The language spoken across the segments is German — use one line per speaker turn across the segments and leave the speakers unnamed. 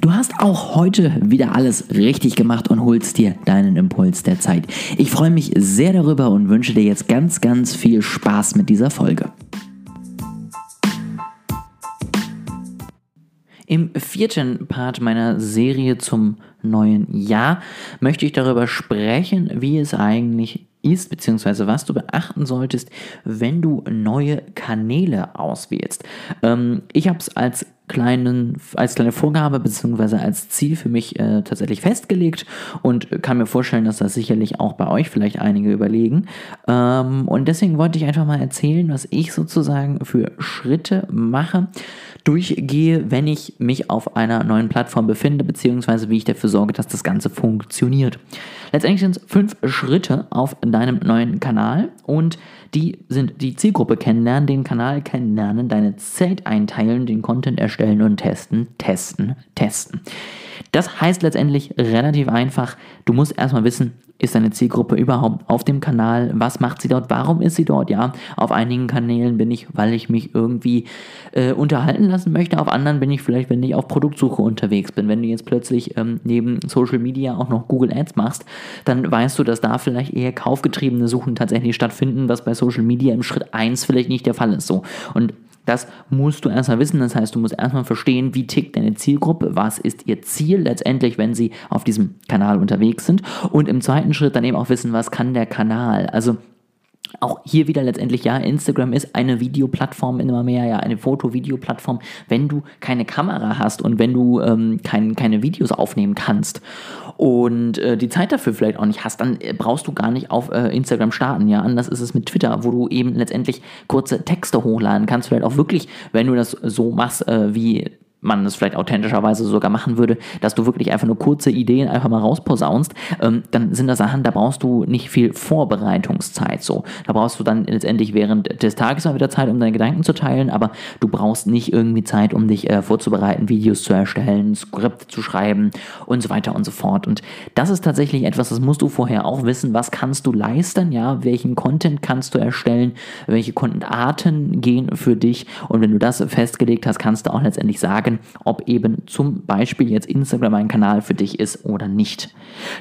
Du hast auch heute wieder alles richtig gemacht und holst dir deinen Impuls der Zeit. Ich freue mich sehr darüber und wünsche dir jetzt ganz, ganz viel Spaß mit dieser Folge. Im vierten Part meiner Serie zum neuen Jahr möchte ich darüber sprechen, wie es eigentlich ist, beziehungsweise was du beachten solltest, wenn du neue Kanäle auswählst. Ähm, ich habe es als kleinen, als kleine Vorgabe bzw. als Ziel für mich äh, tatsächlich festgelegt und kann mir vorstellen, dass das sicherlich auch bei euch vielleicht einige überlegen. Ähm, und deswegen wollte ich einfach mal erzählen, was ich sozusagen für Schritte mache, durchgehe, wenn ich mich auf einer neuen Plattform befinde, beziehungsweise wie ich dafür sorge, dass das Ganze funktioniert. Letztendlich sind es fünf Schritte auf deinem neuen Kanal und die sind die Zielgruppe kennenlernen, den Kanal kennenlernen, deine Zeit einteilen, den Content erstellen und testen, testen, testen. Das heißt letztendlich relativ einfach, du musst erstmal wissen, ist deine Zielgruppe überhaupt auf dem Kanal? Was macht sie dort? Warum ist sie dort? Ja, auf einigen Kanälen bin ich, weil ich mich irgendwie äh, unterhalten lassen möchte. Auf anderen bin ich vielleicht, wenn ich auf Produktsuche unterwegs bin. Wenn du jetzt plötzlich ähm, neben Social Media auch noch Google Ads machst, dann weißt du, dass da vielleicht eher kaufgetriebene Suchen tatsächlich stattfinden, was bei Social Media im Schritt 1 vielleicht nicht der Fall ist. So. Und das musst du erstmal wissen. Das heißt, du musst erstmal verstehen, wie tickt deine Zielgruppe, was ist ihr Ziel letztendlich, wenn sie auf diesem Kanal unterwegs sind. Und im zweiten Schritt dann eben auch wissen, was kann der Kanal. Also auch hier wieder letztendlich, ja, Instagram ist eine Videoplattform immer mehr, ja, eine Foto-Video-Plattform, wenn du keine Kamera hast und wenn du ähm, kein, keine Videos aufnehmen kannst und äh, die Zeit dafür vielleicht auch nicht hast, dann äh, brauchst du gar nicht auf äh, Instagram starten, ja. Anders ist es mit Twitter, wo du eben letztendlich kurze Texte hochladen kannst, vielleicht auch wirklich, wenn du das so machst, äh, wie man es vielleicht authentischerweise sogar machen würde, dass du wirklich einfach nur kurze Ideen einfach mal rausposaunst, ähm, dann sind das Sachen, da brauchst du nicht viel Vorbereitungszeit so. Da brauchst du dann letztendlich während des Tages mal wieder Zeit, um deine Gedanken zu teilen, aber du brauchst nicht irgendwie Zeit, um dich äh, vorzubereiten, Videos zu erstellen, Skript zu schreiben und so weiter und so fort. Und das ist tatsächlich etwas, das musst du vorher auch wissen, was kannst du leisten, ja, welchen Content kannst du erstellen, welche Contentarten gehen für dich und wenn du das festgelegt hast, kannst du auch letztendlich sagen, sagen, ob eben zum Beispiel jetzt Instagram ein Kanal für dich ist oder nicht.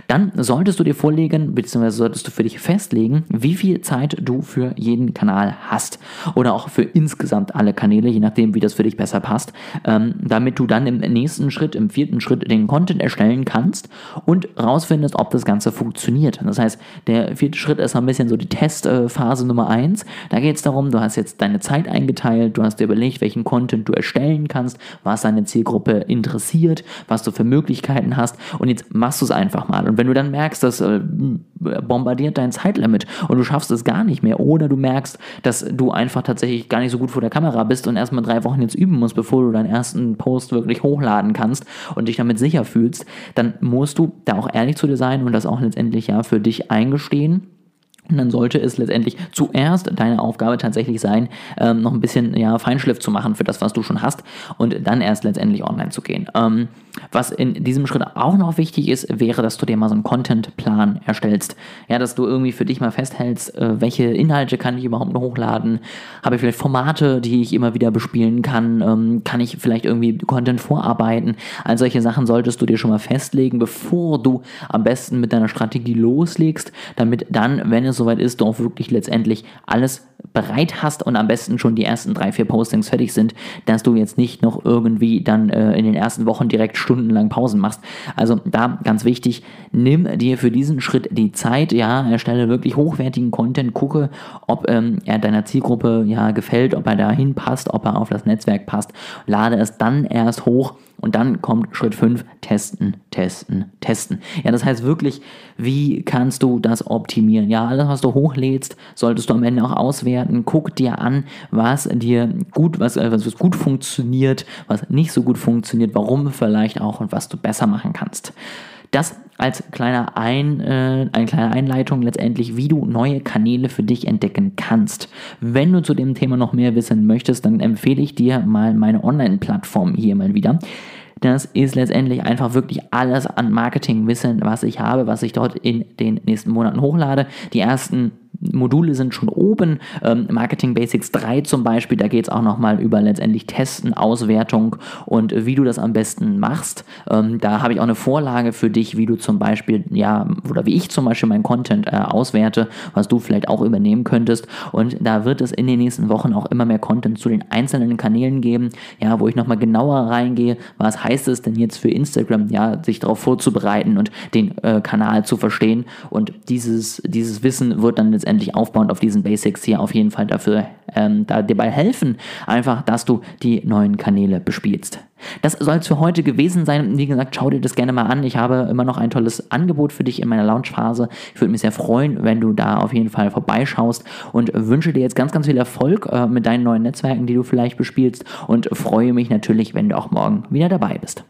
Dann solltest du dir vorlegen, beziehungsweise solltest du für dich festlegen, wie viel Zeit du für jeden Kanal hast. Oder auch für insgesamt alle Kanäle, je nachdem, wie das für dich besser passt. Ähm, damit du dann im nächsten Schritt, im vierten Schritt den Content erstellen kannst und rausfindest, ob das Ganze funktioniert. Das heißt, der vierte Schritt ist ein bisschen so die Testphase Nummer eins. Da geht es darum, du hast jetzt deine Zeit eingeteilt, du hast dir überlegt, welchen Content du erstellen kannst, was was deine Zielgruppe interessiert, was du für Möglichkeiten hast und jetzt machst du es einfach mal. Und wenn du dann merkst, das äh, bombardiert dein Zeitlimit und du schaffst es gar nicht mehr oder du merkst, dass du einfach tatsächlich gar nicht so gut vor der Kamera bist und erstmal drei Wochen jetzt üben musst, bevor du deinen ersten Post wirklich hochladen kannst und dich damit sicher fühlst, dann musst du da auch ehrlich zu dir sein und das auch letztendlich ja für dich eingestehen und dann sollte es letztendlich zuerst deine Aufgabe tatsächlich sein, ähm, noch ein bisschen ja, Feinschliff zu machen für das, was du schon hast und dann erst letztendlich online zu gehen. Ähm, was in diesem Schritt auch noch wichtig ist, wäre, dass du dir mal so einen Contentplan erstellst. Ja, dass du irgendwie für dich mal festhältst, äh, welche Inhalte kann ich überhaupt noch hochladen? Habe ich vielleicht Formate, die ich immer wieder bespielen kann? Ähm, kann ich vielleicht irgendwie Content vorarbeiten? All solche Sachen solltest du dir schon mal festlegen, bevor du am besten mit deiner Strategie loslegst, damit dann, wenn es soweit ist, du auch wirklich letztendlich alles bereit hast und am besten schon die ersten drei, vier Postings fertig sind, dass du jetzt nicht noch irgendwie dann äh, in den ersten Wochen direkt stundenlang Pausen machst. Also da ganz wichtig, nimm dir für diesen Schritt die Zeit, ja, erstelle wirklich hochwertigen Content, gucke, ob ähm, er deiner Zielgruppe ja gefällt, ob er dahin passt, ob er auf das Netzwerk passt, lade es dann erst hoch und dann kommt Schritt 5, testen, testen, testen. Ja, das heißt wirklich, wie kannst du das optimieren? Ja, alles, was du hochlädst, solltest du am Ende auch auswerten. Guck dir an, was dir gut, was, äh, was gut funktioniert, was nicht so gut funktioniert, warum vielleicht auch und was du besser machen kannst. Das als kleiner Ein, äh, eine kleine Einleitung letztendlich, wie du neue Kanäle für dich entdecken kannst. Wenn du zu dem Thema noch mehr wissen möchtest, dann empfehle ich dir mal meine Online-Plattform hier mal wieder. Das ist letztendlich einfach wirklich alles an Marketingwissen, was ich habe, was ich dort in den nächsten Monaten hochlade. Die ersten Module sind schon oben. Ähm, Marketing Basics 3 zum Beispiel, da geht es auch nochmal über letztendlich Testen, Auswertung und wie du das am besten machst. Ähm, da habe ich auch eine Vorlage für dich, wie du zum Beispiel, ja, oder wie ich zum Beispiel meinen Content äh, auswerte, was du vielleicht auch übernehmen könntest. Und da wird es in den nächsten Wochen auch immer mehr Content zu den einzelnen Kanälen geben, ja, wo ich nochmal genauer reingehe, was heißt es denn jetzt für Instagram, ja, sich darauf vorzubereiten und den äh, Kanal zu verstehen. Und dieses, dieses Wissen wird dann letztendlich aufbauend auf diesen Basics hier auf jeden Fall dafür ähm, da dabei helfen, einfach, dass du die neuen Kanäle bespielst. Das soll es für heute gewesen sein. Wie gesagt, schau dir das gerne mal an. Ich habe immer noch ein tolles Angebot für dich in meiner Launchphase. Ich würde mich sehr freuen, wenn du da auf jeden Fall vorbeischaust und wünsche dir jetzt ganz, ganz viel Erfolg äh, mit deinen neuen Netzwerken, die du vielleicht bespielst und freue mich natürlich, wenn du auch morgen wieder dabei bist.